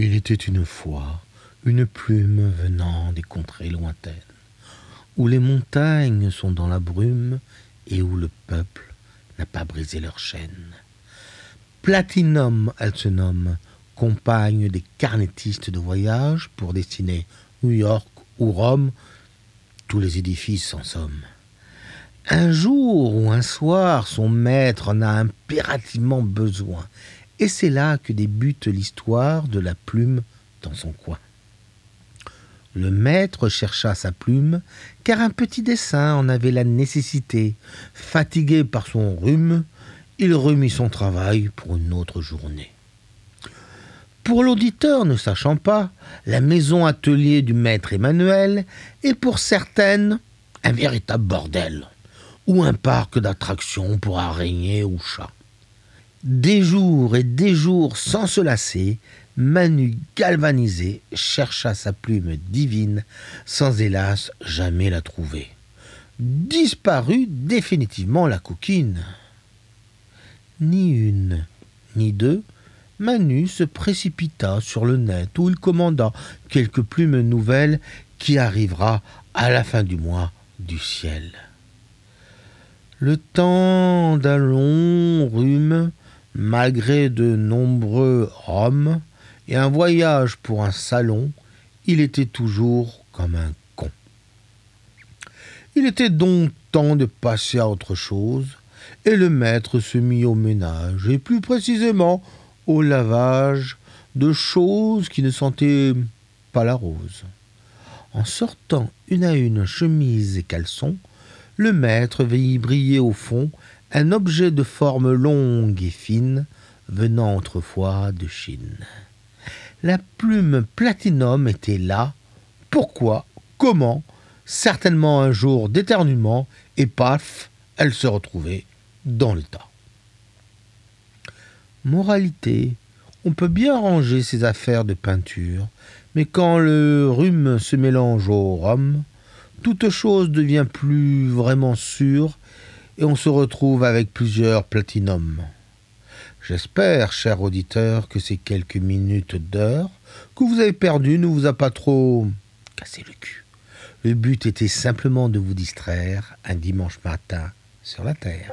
Il était une fois une plume venant des contrées lointaines, où les montagnes sont dans la brume et où le peuple n'a pas brisé leur chaîne. Platinum, elle se nomme, compagne des carnétistes de voyage pour dessiner New York ou Rome, tous les édifices en somme. Un jour ou un soir, son maître en a impérativement besoin, et c'est là que débute l'histoire de la plume dans son coin. Le maître chercha sa plume, car un petit dessin en avait la nécessité. Fatigué par son rhume, il remit son travail pour une autre journée. Pour l'auditeur ne sachant pas, la maison atelier du maître Emmanuel est pour certaines un véritable bordel, ou un parc d'attractions pour araignées ou chats. Des jours et des jours sans se lasser, Manu galvanisé chercha sa plume divine, sans hélas jamais la trouver. Disparut définitivement la coquine. Ni une, ni deux, Manu se précipita sur le net où il commanda quelques plumes nouvelles qui arrivera à la fin du mois du ciel. Le temps d'un long rhume, malgré de nombreux rhums et un voyage pour un salon, il était toujours comme un con. Il était donc temps de passer à autre chose, et le maître se mit au ménage, et plus précisément au lavage de choses qui ne sentaient pas la rose. En sortant une à une chemise et caleçons, le maître vit briller au fond un objet de forme longue et fine, venant autrefois de Chine. La plume platinum était là. Pourquoi? Comment? Certainement un jour d'éternuement, et paf, elle se retrouvait dans le tas. Moralité, on peut bien ranger ses affaires de peinture, mais quand le rhume se mélange au rhum, toute chose devient plus vraiment sûre et on se retrouve avec plusieurs platinums. J'espère, cher auditeur, que ces quelques minutes d'heure que vous avez perdues ne vous a pas trop cassé le cul. Le but était simplement de vous distraire un dimanche matin sur la Terre.